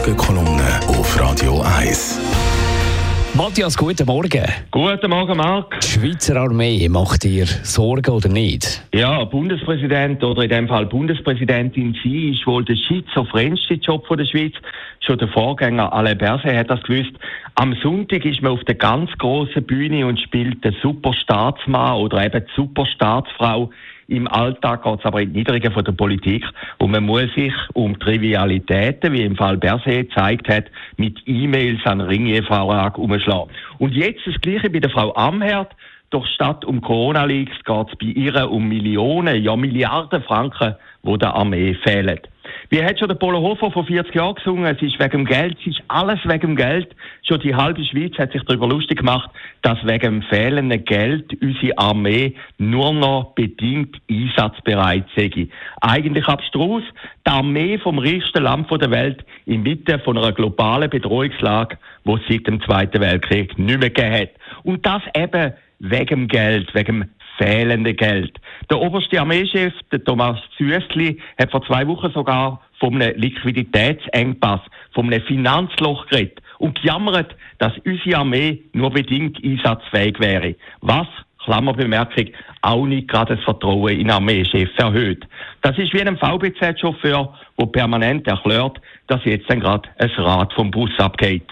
Morgenkolumne auf Radio 1. Matthias, guten Morgen. Guten Morgen, Marc. Die Schweizer Armee macht dir Sorgen oder nicht? Ja, Bundespräsident oder in dem Fall Bundespräsidentin, sie ist wohl der schizophrenischste Job von der Schweiz. Schon der Vorgänger Alain Berset hat das gewusst. Am Sonntag ist man auf der ganz großen Bühne und spielt den Superstaatsmann oder eben die Superstaatsfrau. Im Alltag geht es aber in die Niederungen von der Politik und man muss sich um Trivialitäten, wie im Fall Berset gezeigt hat, mit E-Mails an Ringeverlag umschlagen. Und jetzt das Gleiche bei der Frau Amherd. Doch statt um Corona-Leaks geht es bei ihr um Millionen, ja Milliarden Franken, die der Armee fehlen. Wie hat schon der Polo Hofer vor 40 Jahren gesungen? Es ist wegen dem Geld, es ist alles wegen dem Geld. Schon die halbe Schweiz hat sich darüber lustig gemacht, dass wegen dem fehlenden Geld unsere Armee nur noch bedingt einsatzbereit sei. Eigentlich abstrus, die Armee vom reichsten Land der Welt inmitten von einer globalen Bedrohungslage, die es seit dem Zweiten Weltkrieg nicht mehr gegeben hat. Und das eben wegen dem Geld, wegen dem fehlende Geld. Der oberste Armeechef, der Thomas Züstli, hat vor zwei Wochen sogar von einem Liquiditätsengpass, von einem Finanzloch geredet und gejammert, dass unsere Armee nur bedingt einsatzfähig wäre. Was Klammerbemerkung, auch nicht gerade das Vertrauen in Armeechef erhöht. Das ist wie ein VBZ-Chauffeur, der permanent erklärt, dass jetzt dann gerade ein Rad vom Bus abgeht.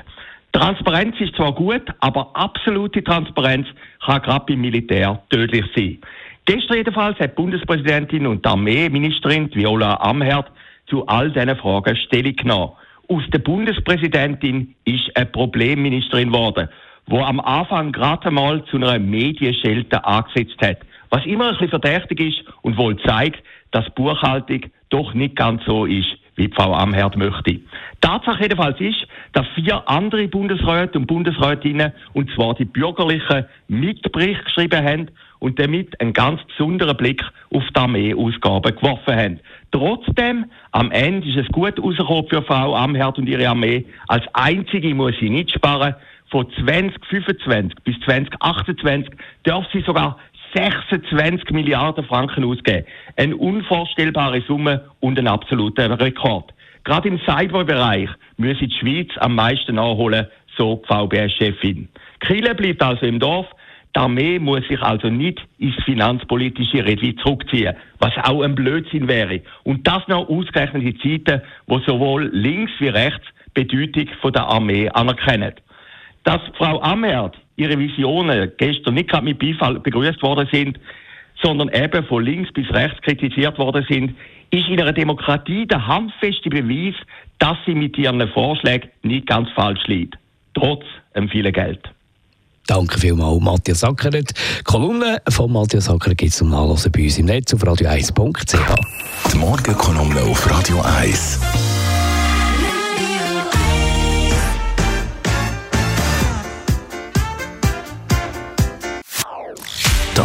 Transparenz ist zwar gut, aber absolute Transparenz kann gerade beim Militär tödlich sein. Gestern jedenfalls hat Bundespräsidentin und Armeeministerin Viola Amherd zu all diesen Fragen Stellung genommen. Aus der Bundespräsidentin ist eine Problemministerin geworden, wo am Anfang gerade einmal zu einer Medienschelte angesetzt hat. Was immer ein bisschen verdächtig ist und wohl zeigt, dass Buchhaltung doch nicht ganz so ist, wie Frau Amherd möchte. Tatsache jedenfalls ist, dass vier andere Bundesräte und Bundesrätinnen, und zwar die Bürgerlichen, Mitbericht geschrieben haben und damit einen ganz besonderen Blick auf die Armeeausgaben geworfen haben. Trotzdem, am Ende ist es gut rausgekommen für Frau Amherd und ihre Armee. Als einzige muss sie nicht sparen. Von 2025 bis 2028 darf sie sogar 26 Milliarden Franken ausgeben. Eine unvorstellbare Summe und ein absoluter Rekord. Gerade im Cyberbereich müsse die Schweiz am meisten nachholen, so VBS-Chefin. Kille bleibt also im Dorf. Die Armee muss sich also nicht ins finanzpolitische Redli zurückziehen, was auch ein Blödsinn wäre. Und das noch ausgerechnet in Zeiten, wo sowohl links wie rechts Bedeutung der Armee anerkennen. Dass Frau Amherd ihre Visionen gestern nicht gerade mit Beifall begrüßt worden sind, sondern eben von links bis rechts kritisiert worden sind, ist in einer Demokratie der handfeste Beweis, dass sie mit ihren Vorschlägen nicht ganz falsch liegt. Trotz dem vielen Geld. Danke vielmals, Matthias Ackeret. Die Kolumne von Matthias Ackeret gibt es zum Nachlesen bei uns im Netz auf radio1.ch. Die Morgenkolumne auf Radio 1.